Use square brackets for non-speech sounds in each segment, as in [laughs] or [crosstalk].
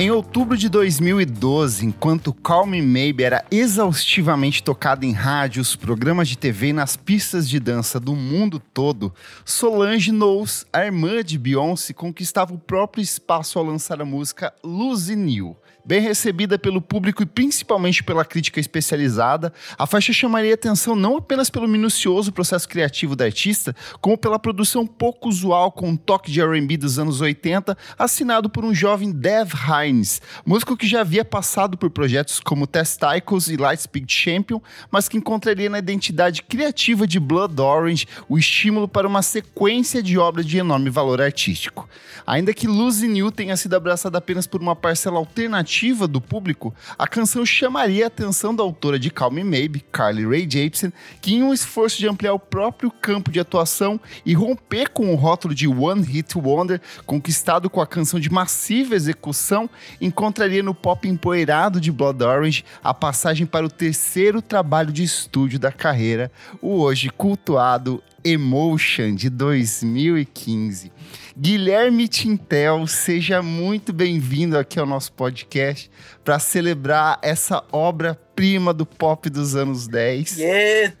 Em outubro de 2012, enquanto Call Me Maybe era exaustivamente tocada em rádios, programas de TV e nas pistas de dança do mundo todo, Solange Knowles, a irmã de Beyoncé, conquistava o próprio espaço ao lançar a música Lose New. Bem recebida pelo público e principalmente pela crítica especializada, a faixa chamaria atenção não apenas pelo minucioso processo criativo da artista, como pela produção pouco usual com um toque de R&B dos anos 80, assinado por um jovem Dev Hines, músico que já havia passado por projetos como Testicles e Lightspeed Champion, mas que encontraria na identidade criativa de Blood Orange o estímulo para uma sequência de obras de enorme valor artístico. Ainda que Lucy New tenha sido abraçada apenas por uma parcela alternativa do público, a canção chamaria a atenção da autora de Calm Me Maybe, Carly Rae Jepsen, que em um esforço de ampliar o próprio campo de atuação e romper com o rótulo de One Hit Wonder, conquistado com a canção de massiva execução, encontraria no pop empoeirado de Blood Orange a passagem para o terceiro trabalho de estúdio da carreira, o hoje cultuado Emotion de 2015. Guilherme Tintel, seja muito bem-vindo aqui ao nosso podcast para celebrar essa obra-prima do pop dos anos 10. Yeah,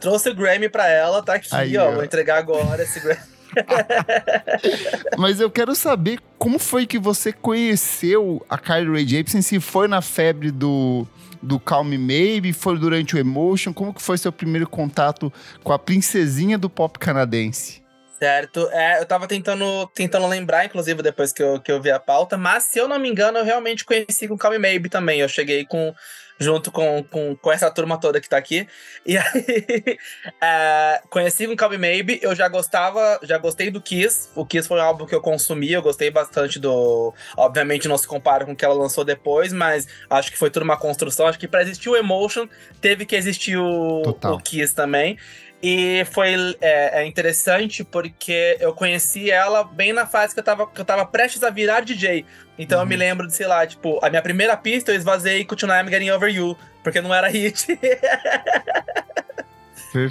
trouxe o Grammy para ela, tá aqui, Aí, ó, ó, vou entregar agora esse Grammy. [laughs] Mas eu quero saber como foi que você conheceu a Kylie Rae Jepsen, se foi na febre do, do Calm Maybe, foi durante o Emotion, como que foi seu primeiro contato com a princesinha do pop canadense? Certo. É, eu tava tentando, tentando lembrar, inclusive, depois que eu, que eu vi a pauta, mas se eu não me engano, eu realmente conheci com Calm Maybe também. Eu cheguei com junto com, com, com essa turma toda que tá aqui. E aí, [laughs] é, conheci com Calm Maybe, eu já gostava, já gostei do Kiss. O Kiss foi um álbum que eu consumi, eu gostei bastante do. Obviamente não se compara com o que ela lançou depois, mas acho que foi tudo uma construção. Acho que pra existir o Emotion, teve que existir o, o Kiss também. E foi é, é, interessante porque eu conheci ela bem na fase que eu tava, que eu tava prestes a virar DJ. Então uhum. eu me uhum. lembro de, sei lá, tipo, a minha primeira pista eu esvazei com Tonight I'm Getting Over You, porque não era hit. [laughs]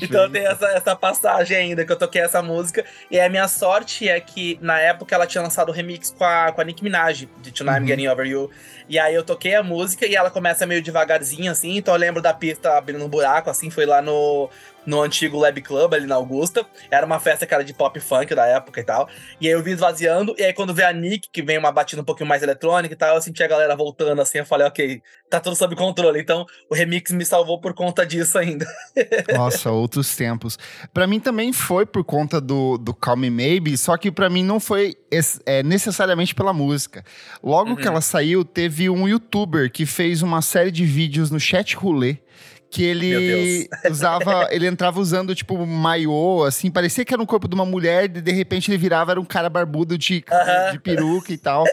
Então tem essa, essa passagem ainda que eu toquei essa música. E a minha sorte é que na época ela tinha lançado o remix com a, com a Nicki Minaj, de Tonight uhum. I'm Getting Over You. E aí eu toquei a música e ela começa meio devagarzinho, assim. Então eu lembro da pista abrindo um buraco, assim. Foi lá no, no antigo Lab Club ali na Augusta. Era uma festa que era de pop funk da época e tal. E aí eu vi esvaziando, e aí quando vê a Nick, que vem uma batida um pouquinho mais eletrônica e tal, eu senti a galera voltando assim, eu falei, ok, tá tudo sob controle. Então o remix me salvou por conta disso ainda. [laughs] Nossa, outros tempos. Para mim também foi por conta do, do Call Me Maybe, só que para mim não foi é, necessariamente pela música. Logo uhum. que ela saiu, teve um youtuber que fez uma série de vídeos no chat roulette que ele [laughs] usava, ele entrava usando tipo maiô, assim, parecia que era um corpo de uma mulher, e de repente ele virava era um cara barbudo de, uh -huh. de peruca e tal.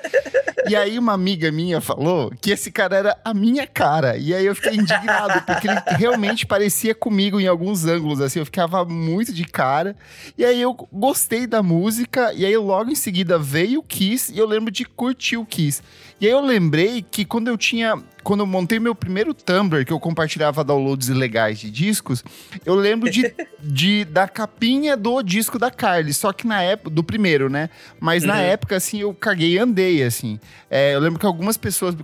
E aí uma amiga minha falou que esse cara era a minha cara. E aí eu fiquei indignado, porque ele realmente parecia comigo em alguns ângulos, assim, eu ficava muito de cara. E aí eu gostei da música, e aí logo em seguida veio o Kiss, e eu lembro de curtir o Kiss. E aí eu lembrei que quando eu tinha quando eu montei meu primeiro Tumblr, que eu compartilhava downloads ilegais de discos, eu lembro de, [laughs] de da capinha do disco da Carly, só que na época, do primeiro, né? Mas uhum. na época, assim, eu caguei e andei, assim. É, eu lembro que algumas pessoas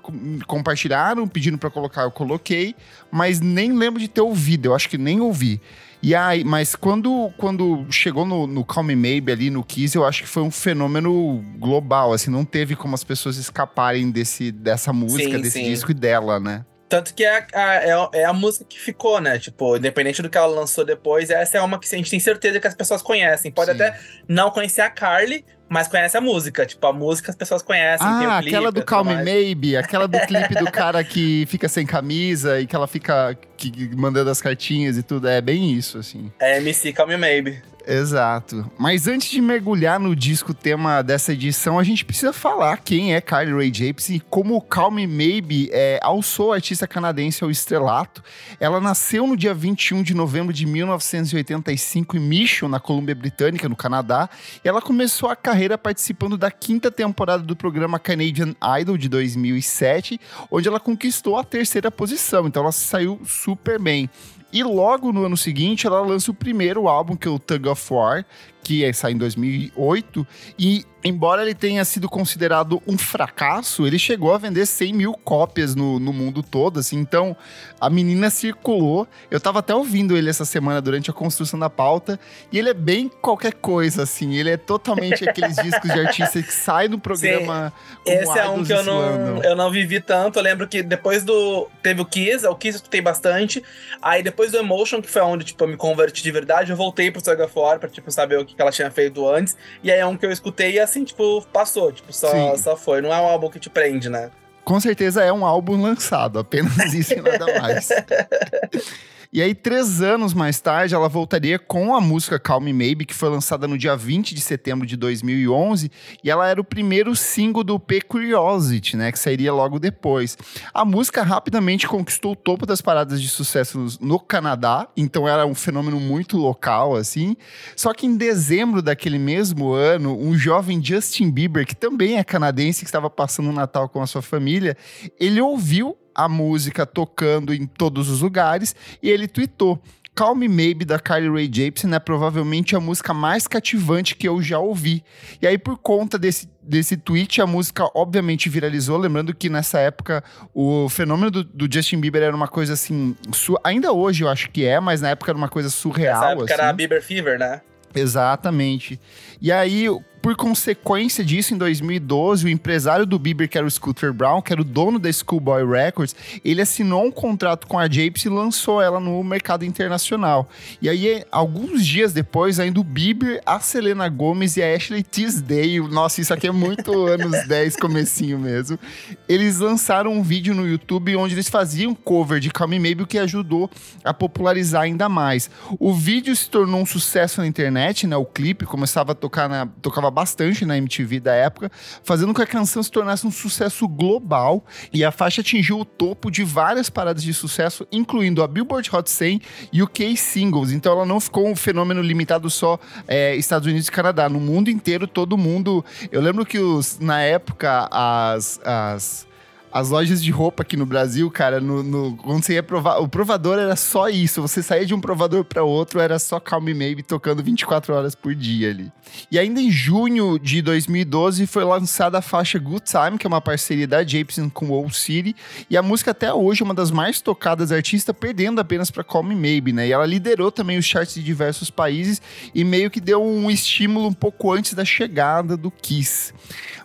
compartilharam, pedindo para colocar, eu coloquei, mas nem lembro de ter ouvido, eu acho que nem ouvi. E aí, mas quando, quando chegou no, no Call Me Maybe ali no Kiss, eu acho que foi um fenômeno global, assim, não teve como as pessoas escaparem desse, dessa música, sim, desse sim. disco e dela, né? Tanto que é a, é, é, a música que ficou, né? Tipo, independente do que ela lançou depois, essa é uma que a gente tem certeza que as pessoas conhecem. Pode Sim. até não conhecer a Carly, mas conhece a música. Tipo, a música as pessoas conhecem. Ah, aquela do Calm Maybe, aquela do clipe do cara que fica sem camisa e que ela fica que, mandando as cartinhas e tudo. É bem isso, assim. É MC Calm Maybe. Exato. Mas antes de mergulhar no disco tema dessa edição, a gente precisa falar quem é Carly Rae Jepsen e como Calm Maybe é, alçou a artista canadense ao estrelato. Ela nasceu no dia 21 de novembro de 1985 em Mission, na Colômbia Britânica, no Canadá. E ela começou a carreira participando da quinta temporada do programa Canadian Idol de 2007, onde ela conquistou a terceira posição. Então ela saiu super bem. E logo no ano seguinte, ela lança o primeiro álbum, que é o Tug of War, que ia sair em 2008, e embora ele tenha sido considerado um fracasso, ele chegou a vender 100 mil cópias no, no mundo todo, assim, então a menina circulou, eu tava até ouvindo ele essa semana durante a construção da pauta, e ele é bem qualquer coisa, assim, ele é totalmente [laughs] aqueles discos de artista que sai do programa Esse é um que eu não, eu não vivi tanto, eu lembro que depois do, teve o Kiss, o Kiss eu escutei bastante, aí depois do Emotion, que foi onde, tipo, eu me converti de verdade, eu voltei pro Saga For pra, tipo, saber o que ela tinha feito antes, e aí é um que eu escutei e assim, tipo, passou, tipo, só, só foi. Não é um álbum que te prende, né? Com certeza é um álbum lançado, apenas isso e nada [laughs] mais. E aí, três anos mais tarde, ela voltaria com a música Calm Me Maybe, que foi lançada no dia 20 de setembro de 2011, e ela era o primeiro single do P Curiosity, né, que sairia logo depois. A música rapidamente conquistou o topo das paradas de sucesso no Canadá, então era um fenômeno muito local, assim. Só que em dezembro daquele mesmo ano, um jovem Justin Bieber, que também é canadense, que estava passando o Natal com a sua família, ele ouviu a música tocando em todos os lugares e ele tweetou. Call Me Maybe da Carly Rae Jepsen é provavelmente a música mais cativante que eu já ouvi. E aí, por conta desse, desse tweet, a música obviamente viralizou. Lembrando que nessa época o fenômeno do, do Justin Bieber era uma coisa assim. Ainda hoje eu acho que é, mas na época era uma coisa surreal. Nessa época assim. era a Bieber Fever, né? Exatamente. E aí, por consequência disso, em 2012, o empresário do Bieber, que era o Scooter Brown, que era o dono da Schoolboy Records, ele assinou um contrato com a Japes e lançou ela no mercado internacional. E aí, alguns dias depois, ainda o Bieber, a Selena Gomez e a Ashley Tisdale, nossa, isso aqui é muito [laughs] anos 10, comecinho mesmo, eles lançaram um vídeo no YouTube onde eles faziam cover de Call Me Maybe, o que ajudou a popularizar ainda mais. O vídeo se tornou um sucesso na internet, né? O clipe começava a tocar na, tocava bastante na MTV da época, fazendo com que a canção se tornasse um sucesso global e a faixa atingiu o topo de várias paradas de sucesso, incluindo a Billboard Hot 100 e o K Singles. Então ela não ficou um fenômeno limitado só é, Estados Unidos e Canadá. No mundo inteiro, todo mundo. Eu lembro que os, na época as, as as lojas de roupa aqui no Brasil, cara, no, no, quando você ia provar, o provador era só isso. Você saía de um provador para outro, era só Calm Maybe tocando 24 horas por dia ali. E ainda em junho de 2012 foi lançada a faixa Good Time, que é uma parceria da Jameson com Old City, e a música até hoje é uma das mais tocadas artistas, perdendo apenas para Call Me Maybe, né? E ela liderou também os charts de diversos países e meio que deu um estímulo um pouco antes da chegada do Kiss.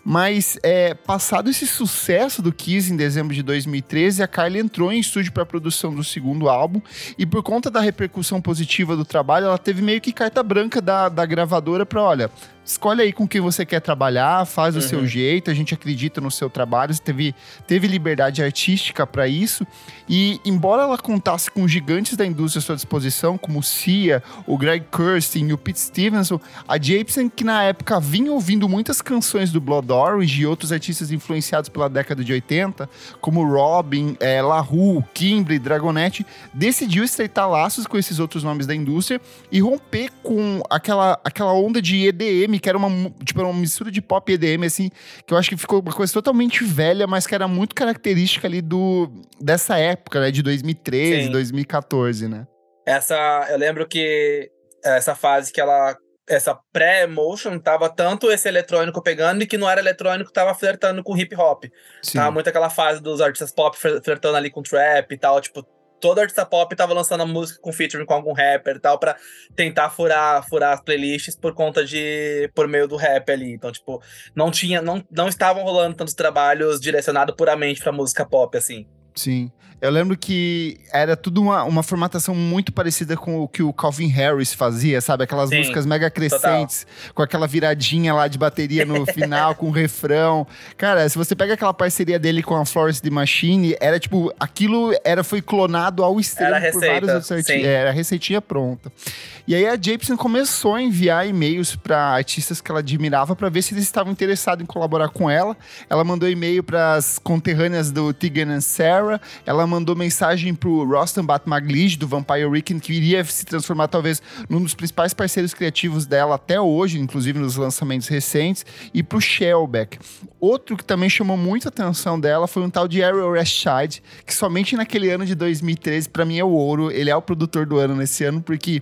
Mas é, passado esse sucesso do Kiss em dezembro de 2013, a Kylie entrou em estúdio para a produção do segundo álbum. E por conta da repercussão positiva do trabalho, ela teve meio que carta branca da, da gravadora para, olha, escolhe aí com quem você quer trabalhar, faz uhum. o seu uhum. jeito, a gente acredita no seu trabalho, você teve, teve liberdade artística para isso. E embora ela contasse com gigantes da indústria à sua disposição, como o Cia, o Greg Kirsten e o Pete Stevenson, a Jameson, que na época vinha ouvindo muitas canções do Blood Orange e outros artistas influenciados pela década de 80, como Robin, é, La Rue, Kimberly, Dragonette, decidiu estreitar laços com esses outros nomes da indústria e romper com aquela, aquela onda de EDM que era uma, tipo, uma mistura de pop e EDM, assim, que eu acho que ficou uma coisa totalmente velha, mas que era muito característica ali do, dessa época, né? De 2013, Sim. 2014, né? Essa, eu lembro que essa fase que ela essa pré-motion tava tanto esse eletrônico pegando e que não era eletrônico tava flertando com hip hop. Sim. Tava muito aquela fase dos artistas pop flertando ali com trap e tal, tipo, todo artista pop tava lançando a música com featuring com algum rapper e tal, pra tentar furar, furar as playlists por conta de. por meio do rap ali. Então, tipo, não tinha. Não, não estavam rolando tantos trabalhos direcionados puramente pra música pop, assim. Sim. Eu lembro que era tudo uma, uma formatação muito parecida com o que o Calvin Harris fazia, sabe? Aquelas Sim, músicas mega crescentes, total. com aquela viradinha lá de bateria no [laughs] final, com o refrão. Cara, se você pega aquela parceria dele com a Florence The Machine, era tipo, aquilo era, foi clonado ao extremo era por vários outros artistas. Era a receitinha pronta. E aí a Jameson começou a enviar e-mails para artistas que ela admirava para ver se eles estavam interessados em colaborar com ela. Ela mandou e-mail para as conterrâneas do Tegan and Sarah. Ela mandou mensagem pro Rostam Batmaglij, do Vampire Weekend, que iria se transformar talvez num dos principais parceiros criativos dela até hoje, inclusive nos lançamentos recentes, e pro Shellback. Outro que também chamou muito a atenção dela foi um tal de Ariel Rashid, que somente naquele ano de 2013, para mim é o ouro. Ele é o produtor do ano nesse ano, porque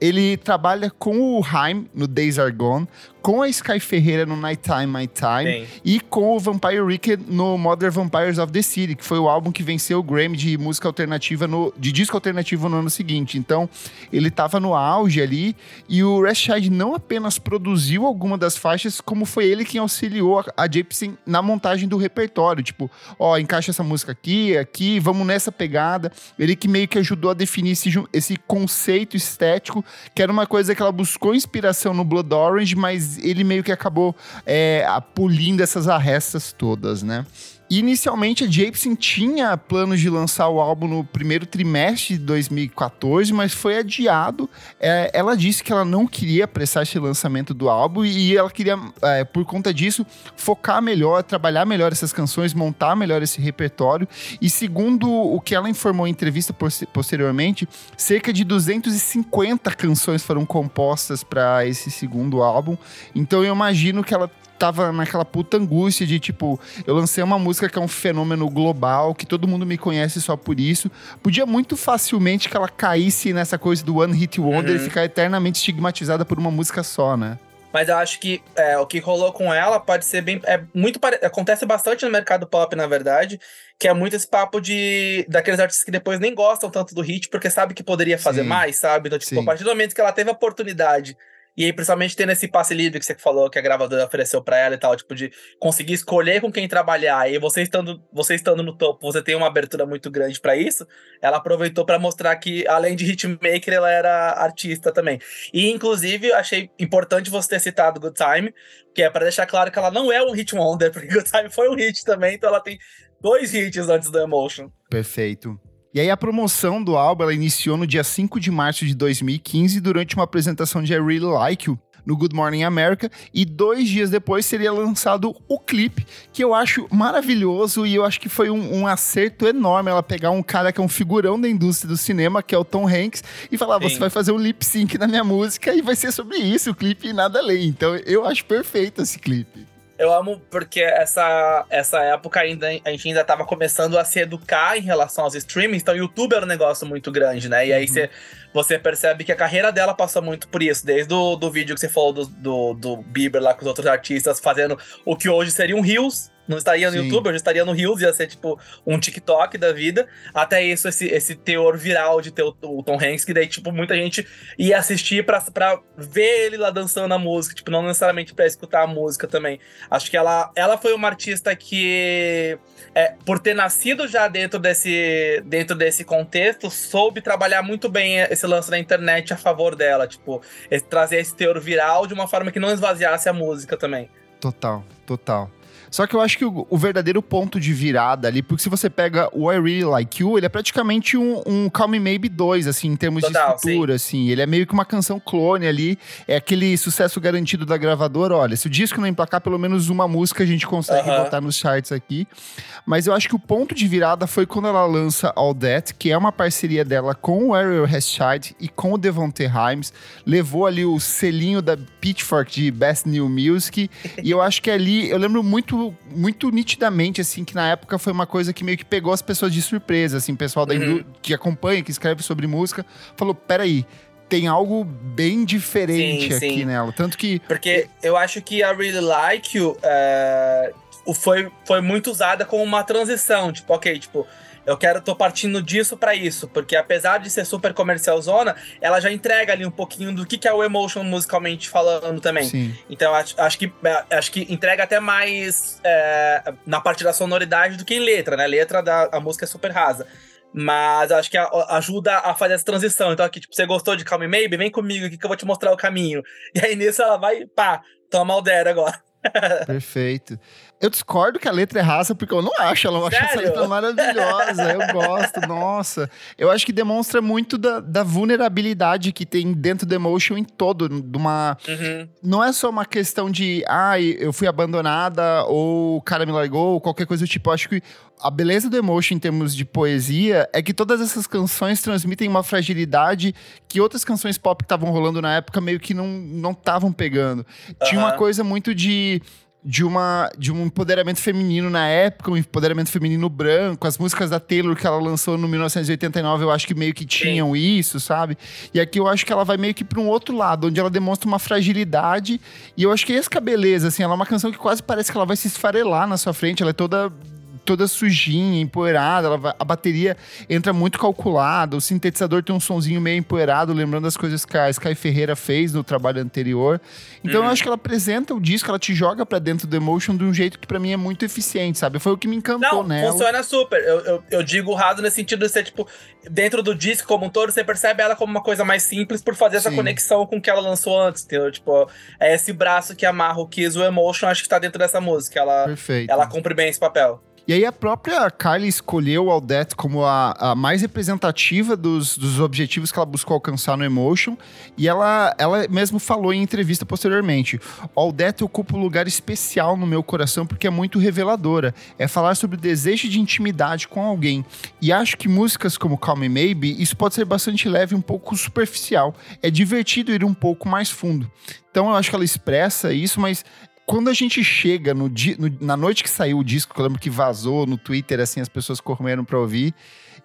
ele trabalha com o Haim no Days Are Gone, com a Sky Ferreira no Nighttime My Time e com o Vampire Wicked no Modern Vampires of the City, que foi o álbum que venceu o Grammy de música alternativa no, de disco alternativo no ano seguinte. Então, ele estava no auge ali e o Rashid não apenas produziu alguma das faixas, como foi ele quem auxiliou a, a Na montagem do repertório, tipo, ó, encaixa essa música aqui, aqui, vamos nessa pegada. Ele que meio que ajudou a definir esse, esse conceito estético, que era uma coisa que ela buscou inspiração no Blood Orange, mas ele meio que acabou é, polindo essas arrestas todas, né? Inicialmente, a Jameson tinha planos de lançar o álbum no primeiro trimestre de 2014, mas foi adiado. É, ela disse que ela não queria apressar esse lançamento do álbum e ela queria, é, por conta disso, focar melhor, trabalhar melhor essas canções, montar melhor esse repertório. E segundo o que ela informou em entrevista posteriormente, cerca de 250 canções foram compostas para esse segundo álbum. Então eu imagino que ela tava naquela puta angústia de tipo, eu lancei uma música que é um fenômeno global, que todo mundo me conhece só por isso. Podia muito facilmente que ela caísse nessa coisa do One Hit Wonder uhum. e ficar eternamente estigmatizada por uma música só, né? Mas eu acho que é, o que rolou com ela pode ser bem. É muito pare... Acontece bastante no mercado pop, na verdade. Que é muito esse papo de daqueles artistas que depois nem gostam tanto do hit, porque sabe que poderia fazer Sim. mais, sabe? Então, tipo, Sim. a partir do momento que ela teve a oportunidade e aí, principalmente tendo esse passe livre que você falou que a gravadora ofereceu para ela e tal, tipo, de conseguir escolher com quem trabalhar. E você estando, você estando no topo, você tem uma abertura muito grande para isso. Ela aproveitou para mostrar que, além de hitmaker, ela era artista também. E, inclusive, achei importante você ter citado Good Time, que é para deixar claro que ela não é um hit wonder, [laughs] porque Good Time foi um hit também, então ela tem dois hits antes do Emotion. Perfeito. E aí a promoção do álbum ela iniciou no dia 5 de março de 2015 durante uma apresentação de I Really Like You no Good Morning America e dois dias depois seria lançado o clipe, que eu acho maravilhoso e eu acho que foi um, um, acerto enorme ela pegar um cara que é um figurão da indústria do cinema, que é o Tom Hanks, e falar, Sim. você vai fazer um lip sync na minha música e vai ser sobre isso, o clipe e nada além. Então eu acho perfeito esse clipe. Eu amo porque essa, essa época ainda a gente ainda estava começando a se educar em relação aos streamings, então o YouTube era um negócio muito grande, né? E aí uhum. você, você percebe que a carreira dela passou muito por isso, desde o do vídeo que você falou do, do, do Bieber lá com os outros artistas fazendo o que hoje seria um Reels, não estaria no Sim. YouTube, eu já estaria no Reels, ia ser tipo um TikTok da vida. Até isso, esse, esse teor viral de ter o, o Tom Hanks, que daí, tipo, muita gente ia assistir pra, pra ver ele lá dançando a música, tipo, não necessariamente pra escutar a música também. Acho que ela, ela foi uma artista que, é, por ter nascido já dentro desse, dentro desse contexto, soube trabalhar muito bem esse lance da internet a favor dela, tipo, esse, trazer esse teor viral de uma forma que não esvaziasse a música também. Total, total. Só que eu acho que o, o, verdadeiro ponto de virada ali, porque se você pega o I Really Like You, ele é praticamente um, um Call Me Maybe 2, assim, em termos Total, de estrutura, sim. assim. Ele é meio que uma canção clone ali, é aquele sucesso garantido da gravadora. Olha, se o disco não emplacar pelo menos uma música, a gente consegue uh -huh. botar nos charts aqui. Mas eu acho que o ponto de virada foi quando ela lança All That, que é uma parceria dela com o Ariel Heschild e com o Devonte Himes. Levou ali o selinho da Pitchfork de Best New Music. e eu acho que ali, eu lembro muito muito, nitidamente, assim, que na época foi uma coisa que meio que pegou as pessoas de surpresa, assim, pessoal da uhum. que acompanha, que escreve sobre música, falou, peraí, tem algo bem diferente sim, aqui sim. nela. Tanto que. Porque eu acho que a Really Like You uh, foi, foi muito usada como uma transição. Tipo, ok, tipo, eu quero, tô partindo disso para isso, porque apesar de ser super comercial zona, ela já entrega ali um pouquinho do que, que é o emotion musicalmente falando também. Sim. Então acho, acho que é, acho que entrega até mais é, na parte da sonoridade do que em letra, né? Letra da a música é super rasa. Mas acho que a, ajuda a fazer essa transição. Então, aqui, tipo, você gostou de Calm Me Maybe? Vem comigo aqui que eu vou te mostrar o caminho. E aí nisso ela vai, pá, toma o dera agora. [laughs] Perfeito. Eu discordo que a letra é raça, porque eu não acho. Eu acho essa letra maravilhosa. Eu gosto, nossa. Eu acho que demonstra muito da, da vulnerabilidade que tem dentro do Emotion em todo. De uma, uhum. Não é só uma questão de, ah, eu fui abandonada, ou o cara me largou, ou qualquer coisa do tipo. Eu acho que a beleza do Emotion em termos de poesia é que todas essas canções transmitem uma fragilidade que outras canções pop que estavam rolando na época meio que não estavam pegando. Tinha uma coisa muito de de, uma, de um empoderamento feminino na época, um empoderamento feminino branco. As músicas da Taylor que ela lançou no 1989, eu acho que meio que tinham Sim. isso, sabe? E aqui eu acho que ela vai meio que para um outro lado, onde ela demonstra uma fragilidade. E eu acho que esse que é a beleza, assim. Ela é uma canção que quase parece que ela vai se esfarelar na sua frente. Ela é toda toda sujinha, empoeirada, vai, a bateria entra muito calculada, o sintetizador tem um sonzinho meio empoeirado, lembrando as coisas que a Sky Ferreira fez no trabalho anterior. Então uhum. eu acho que ela apresenta o disco, ela te joga para dentro do Emotion de um jeito que para mim é muito eficiente, sabe? Foi o que me encantou, né? Funciona super. Eu, eu, eu digo raso nesse sentido de ser, tipo, dentro do disco como um todo, você percebe ela como uma coisa mais simples por fazer essa Sim. conexão com o que ela lançou antes, entendeu? Tipo, é esse braço que amarra o Kiss, o Emotion, acho que tá dentro dessa música. Ela, Perfeito. ela cumpre bem esse papel. E aí a própria Kylie escolheu Aldette como a, a mais representativa dos, dos objetivos que ela buscou alcançar no Emotion. E ela, ela mesmo falou em entrevista posteriormente: Aldette ocupa um lugar especial no meu coração porque é muito reveladora. É falar sobre o desejo de intimidade com alguém. E acho que músicas como Calm Me Maybe, isso pode ser bastante leve um pouco superficial. É divertido ir um pouco mais fundo. Então eu acho que ela expressa isso, mas quando a gente chega no, dia, no, na noite que saiu o disco, que eu lembro que vazou no Twitter, assim, as pessoas correram pra ouvir.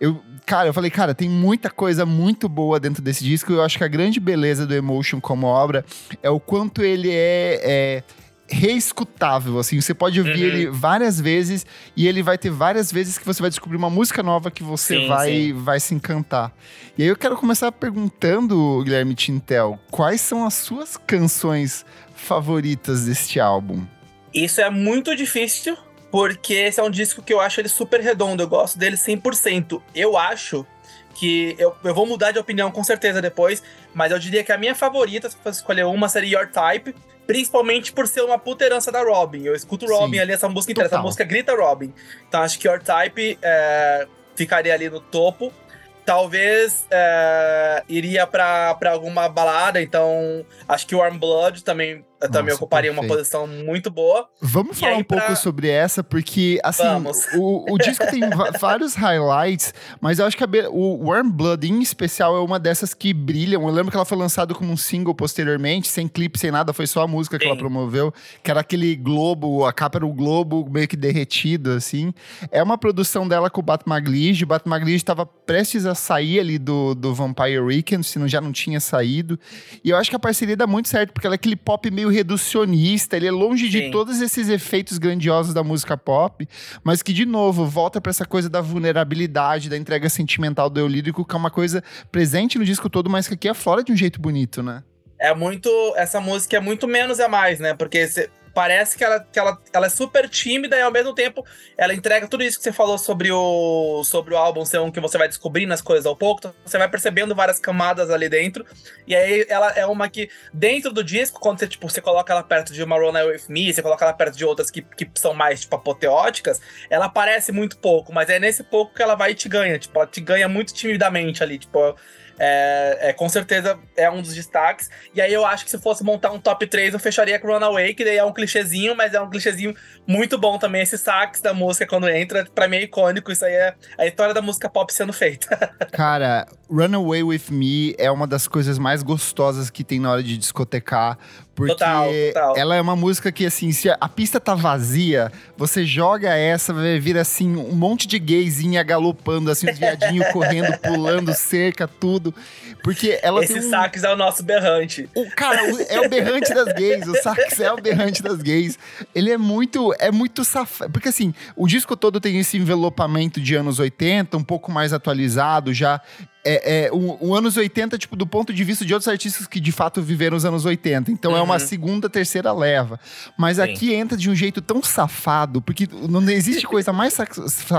Eu, cara, eu falei, cara, tem muita coisa muito boa dentro desse disco. Eu acho que a grande beleza do Emotion como obra é o quanto ele é, é reescutável, assim. Você pode ouvir uhum. ele várias vezes e ele vai ter várias vezes que você vai descobrir uma música nova que você sim, vai, sim. vai se encantar. E aí eu quero começar perguntando, Guilherme Tintel, quais são as suas canções favoritas deste álbum? Isso é muito difícil, porque esse é um disco que eu acho ele super redondo, eu gosto dele 100%. Eu acho que eu, eu vou mudar de opinião com certeza depois, mas eu diria que a minha favorita, se fosse escolher uma, seria Your Type, principalmente por ser uma puta herança da Robin. Eu escuto Robin Sim, ali, essa música inteira, essa música grita Robin. Então acho que Your Type é, ficaria ali no topo. Talvez é, iria para alguma balada, então acho que Warm Blood também eu também Nossa, ocuparia perfeito. uma posição muito boa. Vamos e falar um pra... pouco sobre essa, porque, assim, o, o disco tem [laughs] vários highlights, mas eu acho que a, o Warm Blood, em especial, é uma dessas que brilham. Eu lembro que ela foi lançada como um single posteriormente, sem clipe, sem nada, foi só a música que Sim. ela promoveu, que era aquele globo, a capa era o globo meio que derretido, assim. É uma produção dela com o Bat Maglij. O Bat Maglij estava prestes a sair ali do, do Vampire Weekend, se não, já não tinha saído. E eu acho que a parceria dá muito certo, porque ela é aquele pop meio reducionista, ele é longe Sim. de todos esses efeitos grandiosos da música pop, mas que, de novo, volta para essa coisa da vulnerabilidade, da entrega sentimental do eu lírico, que é uma coisa presente no disco todo, mas que aqui aflora de um jeito bonito, né? É muito. Essa música é muito menos é mais, né? Porque parece que, ela, que ela, ela é super tímida e ao mesmo tempo ela entrega tudo isso que você falou sobre o, sobre o álbum ser um que você vai descobrindo as coisas ao pouco, então você vai percebendo várias camadas ali dentro. E aí ela é uma que, dentro do disco, quando você, tipo, você coloca ela perto de uma Run With Me, você coloca ela perto de outras que, que são mais, tipo, apoteóticas, ela aparece muito pouco, mas é nesse pouco que ela vai e te ganha. Tipo, ela te ganha muito timidamente ali. Tipo, é, é, com certeza é um dos destaques. E aí eu acho que se fosse montar um top 3, eu fecharia com Runaway, que daí é um clichêzinho, mas é um clichêzinho muito bom também. Esse sax da música quando entra, pra mim é icônico. Isso aí é a história da música pop sendo feita. [laughs] Cara, Runaway With Me é uma das coisas mais gostosas que tem na hora de discotecar. Porque total, total. ela é uma música que, assim, se a pista tá vazia, você joga essa, vai vir assim, um monte de gayzinha galopando, assim, os viadinhos [laughs] correndo, pulando cerca, tudo. Porque ela Esse tem um... sax é o nosso berrante. O, cara, é o berrante das gays. O sax é o berrante das gays. Ele é muito, é muito safado. Porque, assim, o disco todo tem esse envelopamento de anos 80, um pouco mais atualizado, já é, é o, o, anos 80, tipo, do ponto de vista de outros artistas que de fato viveram os anos 80. Então uhum. é uma uhum. segunda, terceira leva. Mas Sim. aqui entra de um jeito tão safado, porque não existe coisa mais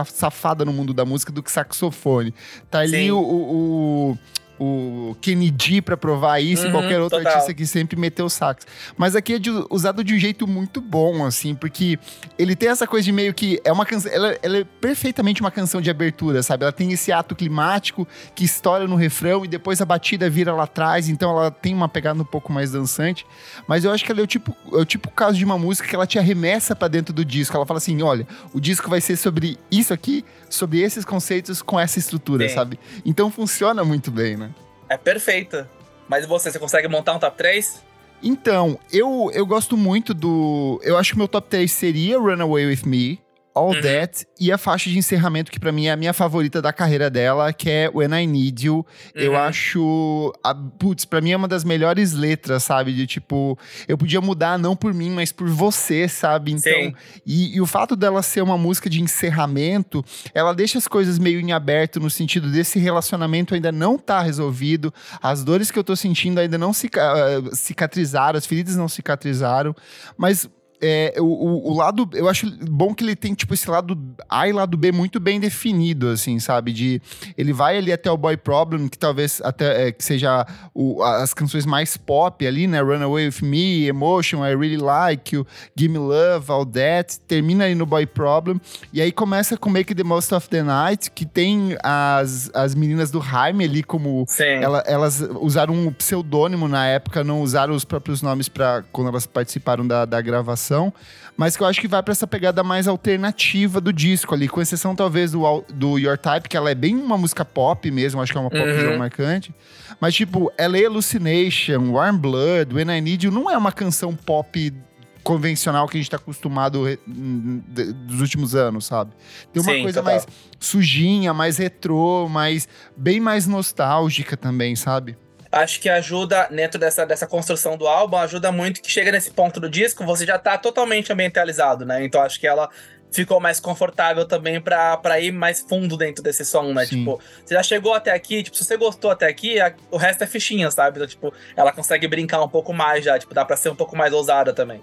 safada no mundo da música do que saxofone. Tá ali o, o o Kennedy para provar isso uhum, e qualquer outro total. artista que sempre meteu sax. Mas aqui é de, usado de um jeito muito bom, assim, porque ele tem essa coisa de meio que é uma canção, ela, ela, é perfeitamente uma canção de abertura, sabe? Ela tem esse ato climático que estoura no refrão e depois a batida vira lá atrás, então ela tem uma pegada um pouco mais dançante. Mas eu acho que ela é o tipo, é o tipo caso de uma música que ela te arremessa para dentro do disco. Ela fala assim: olha, o disco vai ser sobre isso aqui, sobre esses conceitos com essa estrutura, Sim. sabe? Então funciona muito bem, né? É perfeita. Mas você, você consegue montar um top 3? Então, eu, eu gosto muito do. Eu acho que meu top 3 seria Runaway With Me. All uhum. That e a faixa de encerramento, que para mim é a minha favorita da carreira dela, que é When I Need You. Uhum. Eu acho. A, putz, pra mim é uma das melhores letras, sabe? De tipo, eu podia mudar não por mim, mas por você, sabe? Então. E, e, o fato dela ser uma música de encerramento, ela deixa as coisas meio em aberto, no sentido desse relacionamento ainda não tá resolvido, as dores que eu tô sentindo ainda não uh, cicatrizaram, as feridas não cicatrizaram, mas é, o, o, lado. Eu acho bom que ele tem, tipo, esse lado A e lado B muito bem definido, assim, sabe? De. Ele vai ali até o Boy Problem, que talvez até é, que seja o, as canções mais pop ali, né? Runaway with Me, Emotion, I Really Like You, Give Me Love, All That. Termina ali no Boy Problem. E aí começa com Make the Most of the Night, que tem as, as meninas do Jaime ali como. Ela, elas usaram um pseudônimo na época, não usaram os próprios nomes para quando elas participaram da, da gravação mas que eu acho que vai para essa pegada mais alternativa do disco ali, com exceção talvez do, do Your Type, que ela é bem uma música pop mesmo, acho que é uma pop uhum. marcante. Mas tipo, LA Hallucination, Warm Blood, When I Need You não é uma canção pop convencional que a gente tá acostumado dos últimos anos, sabe? Tem uma Sim, coisa total. mais sujinha, mais retrô, mais bem mais nostálgica também, sabe? Acho que ajuda, dentro dessa, dessa construção do álbum, ajuda muito que chega nesse ponto do disco, você já tá totalmente ambientalizado, né? Então acho que ela ficou mais confortável também para ir mais fundo dentro desse som, né? Sim. Tipo, você já chegou até aqui, tipo, se você gostou até aqui, a, o resto é fichinha, sabe? Então, tipo, ela consegue brincar um pouco mais já, tipo, dá pra ser um pouco mais ousada também.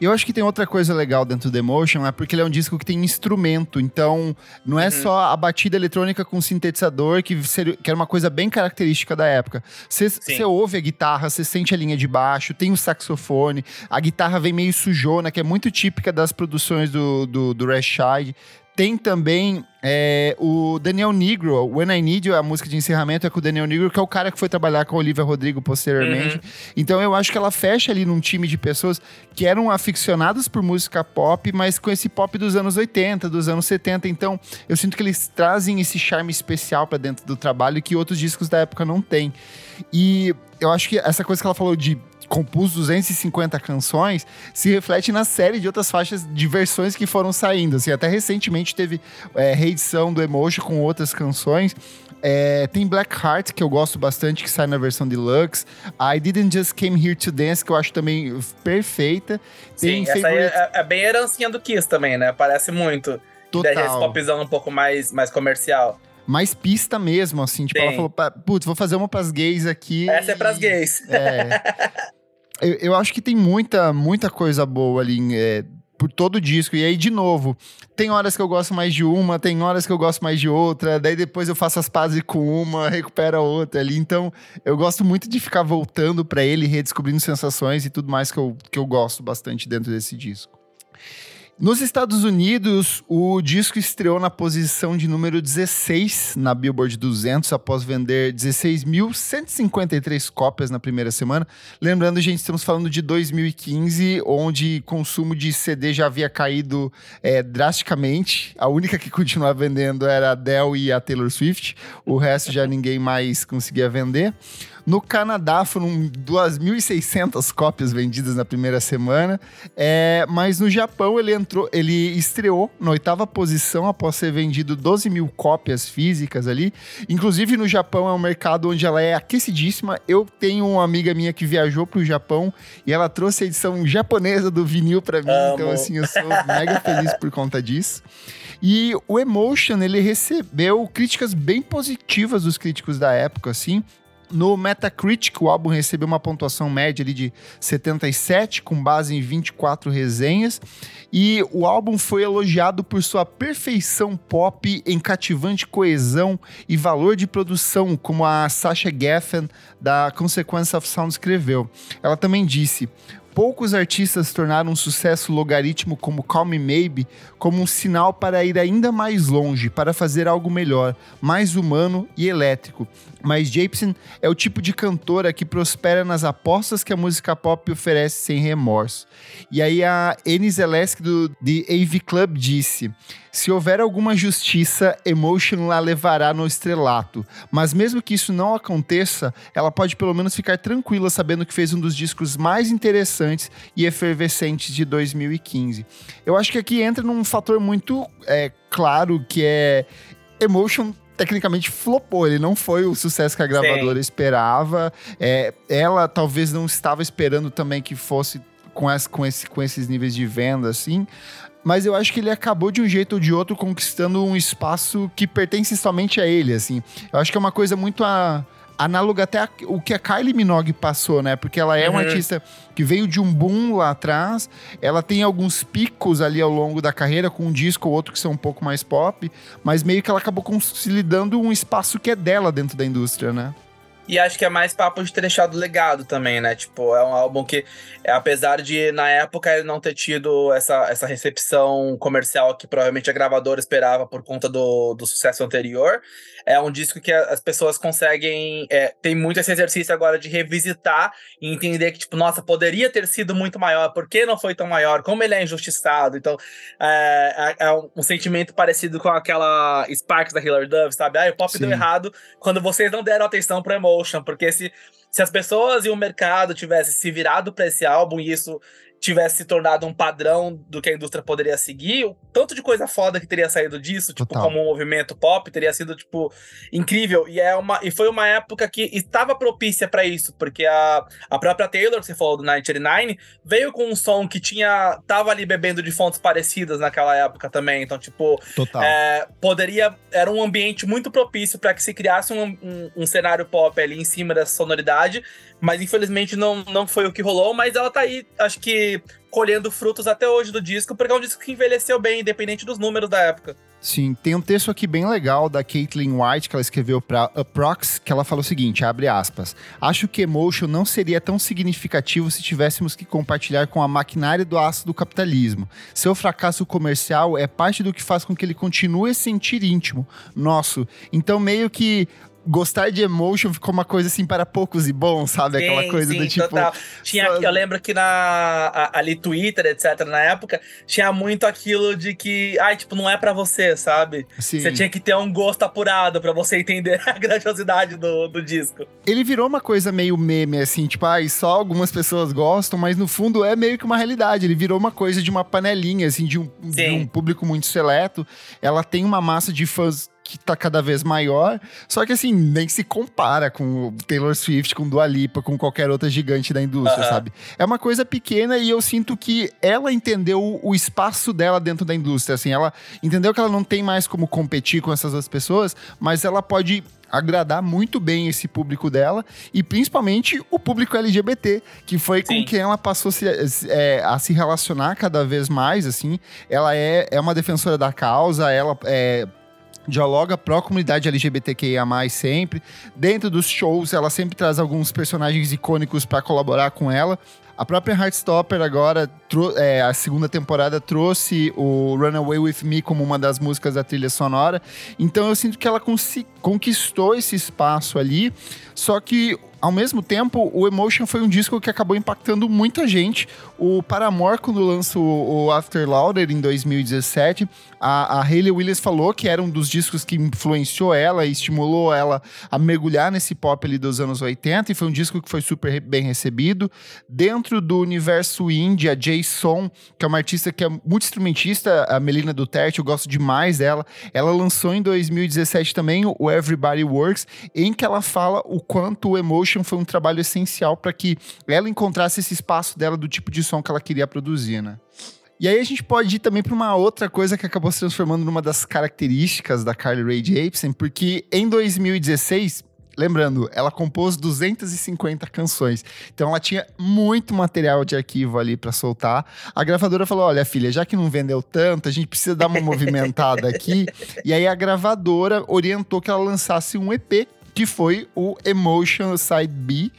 E eu acho que tem outra coisa legal dentro do Emotion, é porque ele é um disco que tem instrumento, então não é uhum. só a batida eletrônica com sintetizador, que, seria, que era uma coisa bem característica da época. Você ouve a guitarra, você sente a linha de baixo, tem o saxofone, a guitarra vem meio sujona, que é muito típica das produções do, do, do Rashid. Tem também é, o Daniel Negro, When I Need You, a música de encerramento é com o Daniel Negro, que é o cara que foi trabalhar com a Olivia Rodrigo posteriormente. Uhum. Então eu acho que ela fecha ali num time de pessoas que eram aficionadas por música pop, mas com esse pop dos anos 80, dos anos 70. Então eu sinto que eles trazem esse charme especial para dentro do trabalho que outros discos da época não têm. E eu acho que essa coisa que ela falou de compus 250 canções, se reflete na série de outras faixas de versões que foram saindo. Assim, até recentemente teve é, reedição do Emotion com outras canções. É, tem Black Heart, que eu gosto bastante, que sai na versão deluxe. I Didn't Just Came Here to Dance, que eu acho também perfeita. Tem Sim, essa aí é, é, bem herancinha do Kiss também, né? Parece muito. Total. Daí esse popzão um pouco mais, mais comercial mais pista mesmo, assim. Tipo, Sim. ela falou, putz, vou fazer uma pras gays aqui. Essa e... é pras gays. É. [laughs] eu, eu, acho que tem muita, muita coisa boa ali é, por todo o disco. E aí, de novo, tem horas que eu gosto mais de uma, tem horas que eu gosto mais de outra, daí depois eu faço as pazes com uma, [laughs] recupero a outra ali. Então, eu gosto muito de ficar voltando para ele, redescobrindo sensações e tudo mais que eu, que eu gosto bastante dentro desse disco. Nos Estados Unidos, o disco estreou na posição de número 16 na Billboard 200, após vender 16.153 cópias na primeira semana. Lembrando, gente, estamos falando de 2015, onde consumo de CD já havia caído é, drasticamente. A única que continuava vendendo era a Dell e a Taylor Swift, o resto já ninguém mais conseguia vender. No Canadá foram 2.600 cópias vendidas na primeira semana, é, mas no Japão ele entrou, ele estreou na oitava posição após ser vendido 12 mil cópias físicas ali. Inclusive no Japão é um mercado onde ela é aquecidíssima. Eu tenho uma amiga minha que viajou para o Japão e ela trouxe a edição japonesa do vinil para mim, Amo. então assim eu sou mega feliz por conta disso. E o Emotion, ele recebeu críticas bem positivas dos críticos da época, assim. No Metacritic, o álbum recebeu uma pontuação média ali de 77, com base em 24 resenhas. E o álbum foi elogiado por sua perfeição pop em cativante coesão e valor de produção, como a Sasha Geffen, da Consequence of Sound, escreveu. Ela também disse: poucos artistas tornaram um sucesso logaritmo como Call Me Maybe como um sinal para ir ainda mais longe, para fazer algo melhor, mais humano e elétrico. Mas Jason é o tipo de cantora que prospera nas apostas que a música pop oferece sem remorso. E aí a Annie Zaleski do The AV Club disse: se houver alguma justiça, Emotion a levará no estrelato. Mas mesmo que isso não aconteça, ela pode pelo menos ficar tranquila sabendo que fez um dos discos mais interessantes e efervescentes de 2015. Eu acho que aqui entra num fator muito é, claro que é Emotion tecnicamente flopou. Ele não foi o sucesso que a gravadora Sim. esperava. É, ela talvez não estava esperando também que fosse com, essa, com, esse, com esses níveis de venda, assim mas eu acho que ele acabou de um jeito ou de outro conquistando um espaço que pertence somente a ele, assim. Eu acho que é uma coisa muito a, análoga até a, o que a Kylie Minogue passou, né? Porque ela é uhum. uma artista que veio de um boom lá atrás, ela tem alguns picos ali ao longo da carreira, com um disco ou outro que são um pouco mais pop, mas meio que ela acabou consolidando um espaço que é dela dentro da indústria, né? E acho que é mais papo de ter deixado legado também, né? Tipo, é um álbum que, é, apesar de na época ele não ter tido essa, essa recepção comercial que provavelmente a gravadora esperava por conta do, do sucesso anterior, é um disco que as pessoas conseguem. É, tem muito esse exercício agora de revisitar e entender que, tipo, nossa, poderia ter sido muito maior, por que não foi tão maior? Como ele é injustiçado? Então, é, é, é um sentimento parecido com aquela Sparks da Hilary Dove, sabe? Ah, o pop Sim. deu errado quando vocês não deram atenção pro Emotion, porque se, se as pessoas e o mercado tivessem se virado para esse álbum e isso tivesse se tornado um padrão do que a indústria poderia seguir, o tanto de coisa foda que teria saído disso, tipo, Total. como um movimento pop, teria sido, tipo, incrível. E, é uma, e foi uma época que estava propícia para isso, porque a, a própria Taylor, que você falou do 1989, veio com um som que tinha. tava ali bebendo de fontes parecidas naquela época também. Então, tipo, é, poderia. Era um ambiente muito propício para que se criasse um, um, um cenário pop ali em cima dessa sonoridade mas infelizmente não, não foi o que rolou, mas ela tá aí, acho que colhendo frutos até hoje do disco, porque é um disco que envelheceu bem, independente dos números da época. Sim, tem um texto aqui bem legal da Caitlin White que ela escreveu para Aprox, que ela fala o seguinte, abre aspas: "Acho que Emotion não seria tão significativo se tivéssemos que compartilhar com a maquinária do aço do capitalismo. Seu fracasso comercial é parte do que faz com que ele continue a sentir íntimo, nosso. Então meio que gostar de emotion ficou uma coisa assim para poucos e bons, sabe? Sim, Aquela coisa sim, do tipo. Total. Tinha, só... Eu lembro que na ali Twitter, etc, na época, tinha muito aquilo de que, ai, tipo, não é para você, sabe? Sim. Você tinha que ter um gosto apurado para você entender [laughs] a grandiosidade do, do disco. Ele virou uma coisa meio meme, assim, tipo, ai, só algumas pessoas gostam, mas no fundo é meio que uma realidade. Ele virou uma coisa de uma panelinha, assim, de um, de um público muito seleto. Ela tem uma massa de fãs que tá cada vez maior. Só que assim, nem se compara com Taylor Swift, com Dua Lipa, com qualquer outra gigante da indústria, uhum. sabe? É uma coisa pequena e eu sinto que ela entendeu o espaço dela dentro da indústria, assim, ela entendeu que ela não tem mais como competir com essas outras pessoas, mas ela pode agradar muito bem esse público dela e principalmente o público LGBT, que foi Sim. com quem ela passou se, é, a se relacionar cada vez mais, assim. Ela é, é uma defensora da causa, ela é, dialoga pró comunidade LGBTQIA+, sempre. Dentro dos shows, ela sempre traz alguns personagens icônicos para colaborar com ela. A própria Heartstopper agora, é, a segunda temporada, trouxe o Runaway With Me como uma das músicas da trilha sonora. Então eu sinto que ela conquistou esse espaço ali. Só que ao mesmo tempo, o Emotion foi um disco que acabou impactando muita gente. O Paramore, quando lançou o After Louder em 2017, a, a Hayley Williams falou que era um dos discos que influenciou ela e estimulou ela a mergulhar nesse pop ali dos anos 80, e foi um disco que foi super bem recebido. Dentro do universo indie, a Jason, que é uma artista que é muito instrumentista, a Melina Duterte, eu gosto demais dela. Ela lançou em 2017 também o Everybody Works, em que ela fala o quanto o Emotion foi um trabalho essencial para que ela encontrasse esse espaço dela do tipo de som que ela queria produzir, né? E aí a gente pode ir também para uma outra coisa que acabou se transformando numa das características da Carly Rae Jepsen, porque em 2016 lembrando, ela compôs 250 canções. Então ela tinha muito material de arquivo ali para soltar. A gravadora falou: "Olha, filha, já que não vendeu tanto, a gente precisa dar uma movimentada aqui". [laughs] E aí a gravadora orientou que ela lançasse um EP que foi o Emotion Side B,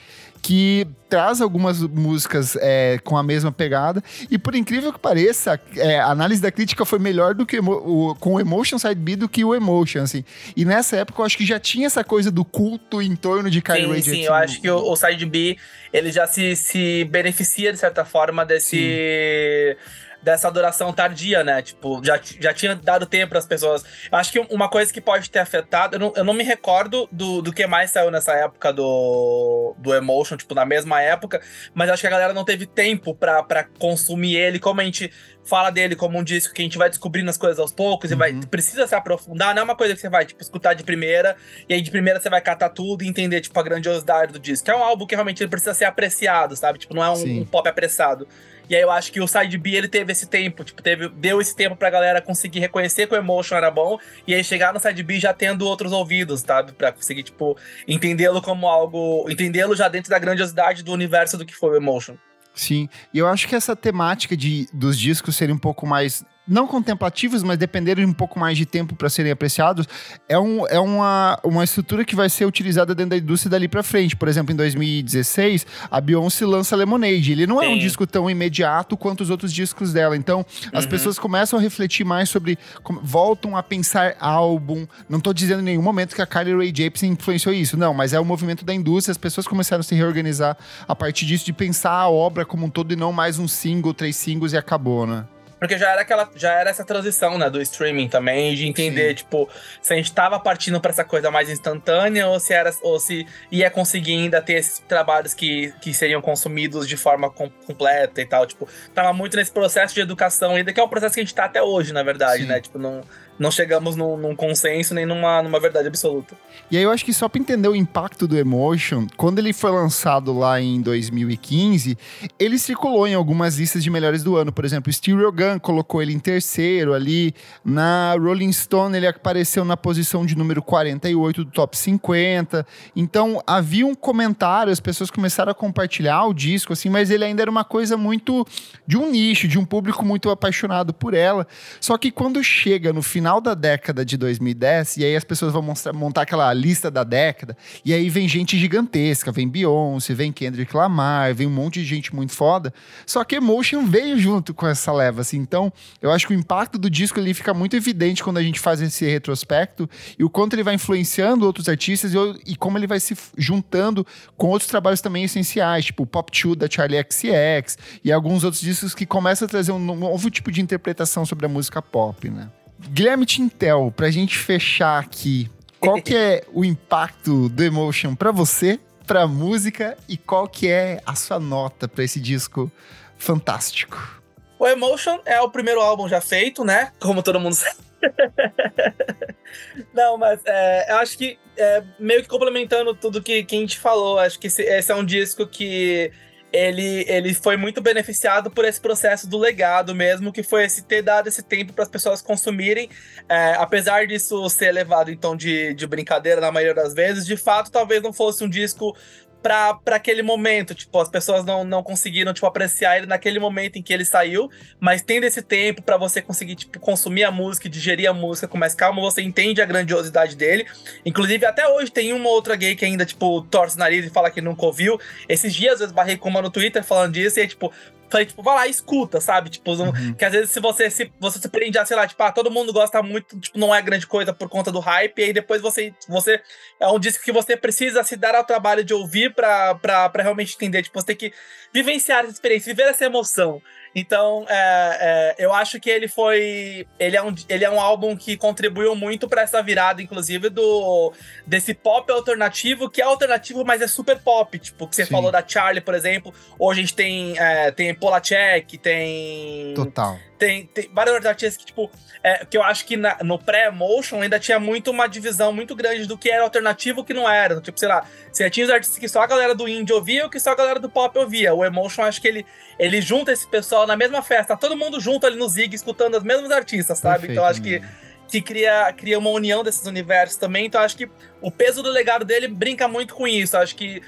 que traz algumas músicas é, com a mesma pegada. E por incrível que pareça, é, a análise da crítica foi melhor do que o, com o Emotion Side B do que o Emotion, assim. E nessa época eu acho que já tinha essa coisa do culto em torno de Kylie Ray Sim, sim, eu acho que o, o Side B, ele já se, se beneficia, de certa forma, desse... Sim dessa adoração tardia, né? Tipo, já, já tinha dado tempo para as pessoas. Eu acho que uma coisa que pode ter afetado, eu não, eu não me recordo do, do que mais saiu nessa época do, do Emotion, tipo, na mesma época, mas acho que a galera não teve tempo para consumir ele, como a gente fala dele como um disco que a gente vai descobrindo as coisas aos poucos uhum. e vai uhum. precisa se aprofundar, não é uma coisa que você vai tipo escutar de primeira e aí de primeira você vai catar tudo e entender tipo a grandiosidade do disco. É um álbum que realmente ele precisa ser apreciado, sabe? Tipo, não é um, um pop apressado. E aí eu acho que o Side B ele teve esse tempo, tipo, teve, deu esse tempo pra galera conseguir reconhecer que o Emotion era bom e aí chegar no Side B já tendo outros ouvidos, sabe? Pra conseguir, tipo, entendê-lo como algo. entendê-lo já dentro da grandiosidade do universo do que foi o Emotion. Sim, e eu acho que essa temática de, dos discos serem um pouco mais não contemplativos, mas dependerem um pouco mais de tempo para serem apreciados, é, um, é uma, uma estrutura que vai ser utilizada dentro da indústria dali para frente. Por exemplo, em 2016, a Beyoncé lança Lemonade. Ele não Sim. é um disco tão imediato quanto os outros discos dela. Então, as uhum. pessoas começam a refletir mais sobre. voltam a pensar álbum. Não estou dizendo em nenhum momento que a Kylie Ray Jepsen influenciou isso, não, mas é o movimento da indústria. As pessoas começaram a se reorganizar a partir disso, de pensar a obra como um todo e não mais um single, três singles e acabou, né? Porque já era aquela, já era essa transição, né, do streaming também, de entender, Sim. tipo, se a gente tava partindo para essa coisa mais instantânea ou se era ou se ia conseguir ainda ter esses trabalhos que, que seriam consumidos de forma com, completa e tal, tipo, tava muito nesse processo de educação ainda que é o processo que a gente tá até hoje, na verdade, Sim. né? Tipo, não não chegamos num, num, consenso nem numa, numa verdade absoluta. E aí eu acho que só para entender o impacto do Emotion, quando ele foi lançado lá em 2015, ele circulou em algumas listas de melhores do ano. Por exemplo, Stereo Gun colocou ele em terceiro ali. Na Rolling Stone ele apareceu na posição de número 48 do top 50. Então havia um comentário, as pessoas começaram a compartilhar o disco, assim, mas ele ainda era uma coisa muito de um nicho, de um público muito apaixonado por ela. Só que quando chega no final final da década de 2010, e aí as pessoas vão mostrar, montar aquela lista da década, e aí vem gente gigantesca, vem Beyoncé, vem Kendrick Lamar, vem um monte de gente muito foda. Só que Emotion veio junto com essa leva, assim. Então, eu acho que o impacto do disco ali fica muito evidente quando a gente faz esse retrospecto e o quanto ele vai influenciando outros artistas e, e como ele vai se juntando com outros trabalhos também essenciais, tipo o Pop 2 da Charlie XCX e alguns outros discos que começam a trazer um novo tipo de interpretação sobre a música pop, né? Guilherme Tintel, pra gente fechar aqui, qual [laughs] que é o impacto do Emotion para você, pra música e qual que é a sua nota para esse disco fantástico? O Emotion é o primeiro álbum já feito, né? Como todo mundo sabe. [laughs] Não, mas é, eu acho que é, meio que complementando tudo que, que a gente falou, acho que esse, esse é um disco que ele, ele foi muito beneficiado por esse processo do legado mesmo, que foi esse ter dado esse tempo para as pessoas consumirem. É, apesar disso ser levado em tom de, de brincadeira na maioria das vezes, de fato, talvez não fosse um disco para aquele momento. Tipo, as pessoas não, não conseguiram, tipo, apreciar ele naquele momento em que ele saiu, mas tendo esse tempo para você conseguir, tipo, consumir a música e digerir a música com mais calma, você entende a grandiosidade dele. Inclusive, até hoje tem uma outra gay que ainda, tipo, torce o nariz e fala que nunca ouviu. Esses dias eu esbarrei com uma no Twitter falando disso e, tipo, Falei, tipo, vai lá e escuta, sabe? Tipo, uhum. que às vezes se você se você se prende a, sei lá, tipo, ah, todo mundo gosta muito, tipo, não é grande coisa por conta do hype, e aí depois você, você é um disco que você precisa se dar ao trabalho de ouvir pra, pra, pra realmente entender. Tipo, você tem que vivenciar essa experiência, viver essa emoção. Então, é, é, eu acho que ele foi. Ele é um, ele é um álbum que contribuiu muito para essa virada, inclusive, do desse pop alternativo, que é alternativo, mas é super pop. Tipo, que você Sim. falou da Charlie, por exemplo. Hoje a gente tem, é, tem Polacek, tem. Total. Tem, tem vários artistas que, tipo, é, que eu acho que na, no pré-motion ainda tinha muito uma divisão muito grande do que era alternativo e o que não era. Tipo, sei lá, você tinha os artistas que só a galera do indie ouvia ou que só a galera do pop ouvia. O Emotion, acho que ele, ele junta esse pessoal na mesma festa, todo mundo junto ali no Zig, escutando os mesmos artistas, sabe? Perfeito, então acho que que cria, cria uma união desses universos também. Então acho que o peso do legado dele brinca muito com isso. Acho que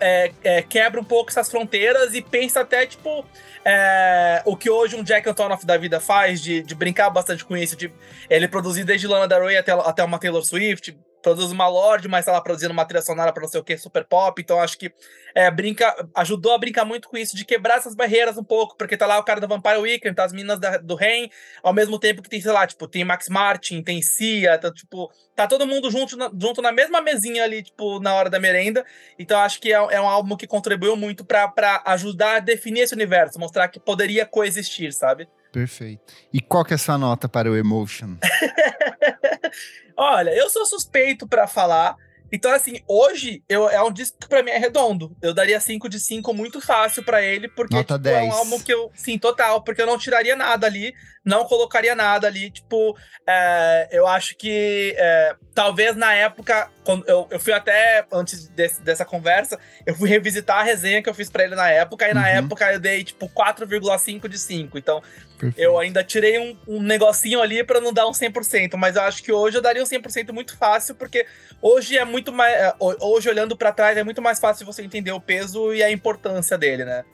é, é, quebra um pouco essas fronteiras e pensa até, tipo, é, o que hoje um Jack Antonoff da vida faz, de, de brincar bastante com isso, de ele produzir desde Lana Del Rey até, até uma Taylor Swift, produz uma Lorde, mas lá produzindo uma trilha sonora pra não sei o que, super pop. Então acho que é, brinca, ajudou a brincar muito com isso, de quebrar essas barreiras um pouco, porque tá lá o cara do Vampire Weekend, tá as meninas da, do Rain, ao mesmo tempo que tem, sei lá, tipo, tem Max Martin, tem Cia, tá, tipo, tá todo mundo junto na, junto na mesma mesinha ali, tipo, na hora da merenda. Então acho que é, é um álbum que contribuiu muito para ajudar a definir esse universo, mostrar que poderia coexistir, sabe? Perfeito. E qual que é essa nota para o Emotion? [laughs] Olha, eu sou suspeito para falar. Então, assim, hoje eu, é um disco que pra mim é redondo. Eu daria 5 de 5 muito fácil para ele, porque Nota tipo, 10. é um álbum que eu. Sim, total, porque eu não tiraria nada ali, não colocaria nada ali. Tipo, é, eu acho que é, talvez na época, quando eu, eu fui até antes desse, dessa conversa, eu fui revisitar a resenha que eu fiz para ele na época, e uhum. na época eu dei tipo 4,5 de 5. Então, Perfeito. eu ainda tirei um, um negocinho ali para não dar um 100%, mas eu acho que hoje eu daria um 100% muito fácil, porque hoje é muito mais. É, hoje, olhando para trás, é muito mais fácil você entender o peso e a importância dele, né?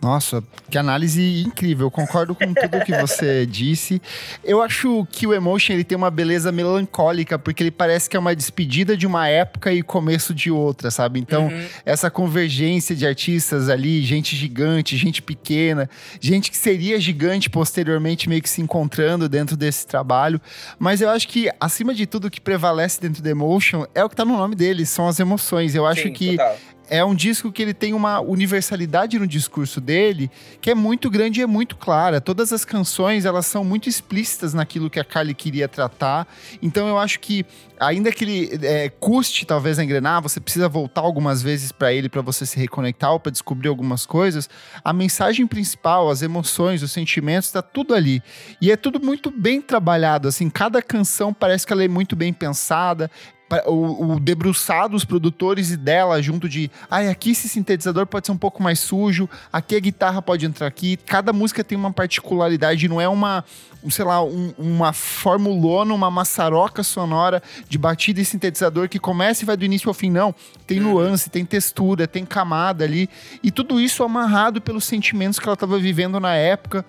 Nossa, que análise incrível. Eu concordo com tudo que você [laughs] disse. Eu acho que o Emotion ele tem uma beleza melancólica, porque ele parece que é uma despedida de uma época e começo de outra, sabe? Então, uhum. essa convergência de artistas ali, gente gigante, gente pequena, gente que seria gigante posteriormente meio que se encontrando dentro desse trabalho. Mas eu acho que, acima de tudo, o que prevalece dentro do Emotion é o que tá no nome dele, são as emoções. Eu acho Sim, que total é um disco que ele tem uma universalidade no discurso dele que é muito grande e é muito clara. Todas as canções, elas são muito explícitas naquilo que a Carly queria tratar. Então eu acho que ainda que ele é, custe talvez a engrenar, você precisa voltar algumas vezes para ele para você se reconectar ou para descobrir algumas coisas. A mensagem principal, as emoções, os sentimentos, está tudo ali. E é tudo muito bem trabalhado, assim, cada canção parece que ela é muito bem pensada, o, o debruçado, os produtores e dela, junto de, ai, ah, aqui esse sintetizador pode ser um pouco mais sujo, aqui a guitarra pode entrar aqui. Cada música tem uma particularidade, não é uma, sei lá, um, uma formulona, uma maçaroca sonora de batida e sintetizador que começa e vai do início ao fim, não. Tem uhum. nuance, tem textura, tem camada ali. E tudo isso amarrado pelos sentimentos que ela estava vivendo na época,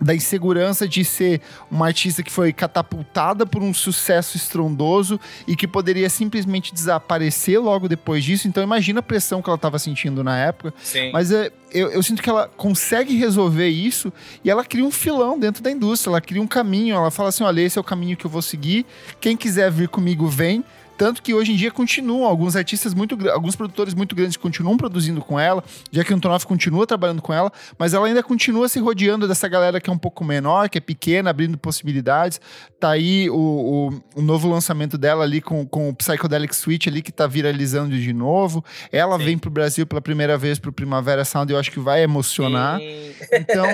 da insegurança de ser uma artista que foi catapultada por um sucesso estrondoso e que poderia simplesmente desaparecer logo depois disso. Então imagina a pressão que ela estava sentindo na época. Sim. Mas é, eu, eu, sinto que ela consegue resolver isso e ela cria um filão dentro da indústria, ela cria um caminho, ela fala assim, olha, esse é o caminho que eu vou seguir, quem quiser vir comigo, vem. Tanto que hoje em dia continuam, alguns artistas muito alguns produtores muito grandes continuam produzindo com ela, Jack Antonoff continua trabalhando com ela, mas ela ainda continua se rodeando dessa galera que é um pouco menor, que é pequena, abrindo possibilidades. Tá aí o, o, o novo lançamento dela ali com, com o Psychedelic Switch ali, que tá viralizando de novo. Ela Sim. vem pro Brasil pela primeira vez pro Primavera Sound eu acho que vai emocionar. Sim. Então,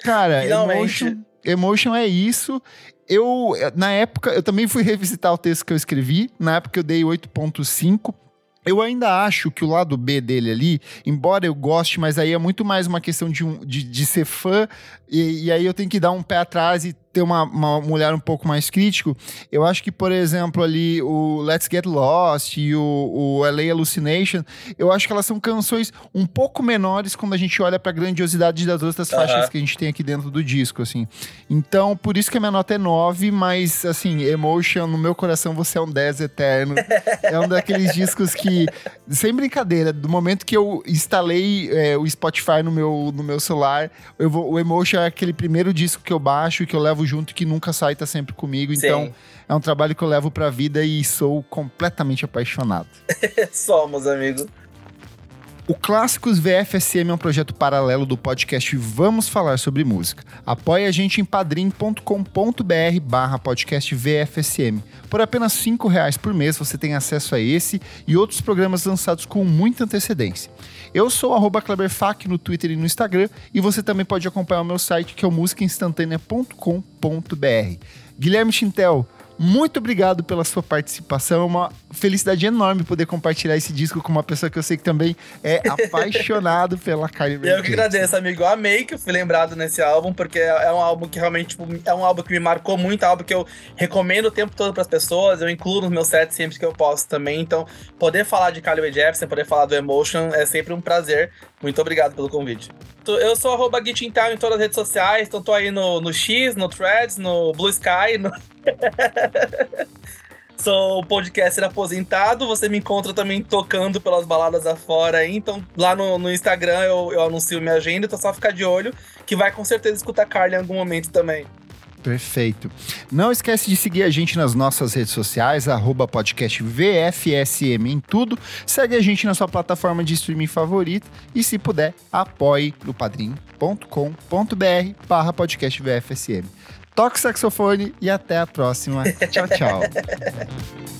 cara, [laughs] Emotion, Emotion é isso eu, na época, eu também fui revisitar o texto que eu escrevi. Na época eu dei 8.5. Eu ainda acho que o lado B dele ali, embora eu goste, mas aí é muito mais uma questão de, um, de, de ser fã, e, e aí eu tenho que dar um pé atrás e ter uma, uma, um olhar um pouco mais crítico, eu acho que, por exemplo, ali o Let's Get Lost e o, o LA Hallucination, eu acho que elas são canções um pouco menores quando a gente olha para a grandiosidade das outras uhum. faixas que a gente tem aqui dentro do disco, assim. Então, por isso que a minha nota é 9, mas, assim, Emotion, no meu coração, você é um 10 eterno. é um daqueles discos que, sem brincadeira, do momento que eu instalei é, o Spotify no meu, no meu celular, eu vou, o Emotion é aquele primeiro disco que eu baixo que eu levo junto que nunca sai, tá sempre comigo. Sim. Então, é um trabalho que eu levo pra vida e sou completamente apaixonado. [laughs] Somos, amigo. O Clássicos VFSM é um projeto paralelo do podcast Vamos Falar Sobre Música. Apoie a gente em padrim.com.br barra podcast VFSM. Por apenas cinco reais por mês você tem acesso a esse e outros programas lançados com muita antecedência. Eu sou arroba Kleberfac no Twitter e no Instagram e você também pode acompanhar o meu site que é o musicainstantanea.com.br. Guilherme Chintel, muito obrigado pela sua participação. É uma felicidade enorme poder compartilhar esse disco com uma pessoa que eu sei que também é [laughs] apaixonado pela Carly Rae Eu que agradeço, amigo. Eu amei que eu fui lembrado nesse álbum, porque é um álbum que realmente tipo, é um álbum que me marcou muito, é um álbum que eu recomendo o tempo todo para as pessoas, eu incluo nos meus sets sempre que eu posso também. Então, poder falar de Carly Rae Jepsen, poder falar do Emotion é sempre um prazer. Muito obrigado pelo convite. Eu sou arroba em todas as redes sociais, então tô aí no, no X, no Threads, no Blue Sky, no... [laughs] Sou podcaster aposentado, você me encontra também tocando pelas baladas afora aí. Então, lá no, no Instagram eu, eu anuncio minha agenda, então só ficar de olho, que vai com certeza escutar Carly em algum momento também. Perfeito. Não esquece de seguir a gente nas nossas redes sociais, arroba podcast VFSM em tudo. Segue a gente na sua plataforma de streaming favorita e, se puder, apoie no padrim.com.br barra podcast VFSM toque saxofone e até a próxima. tchau, tchau. [laughs]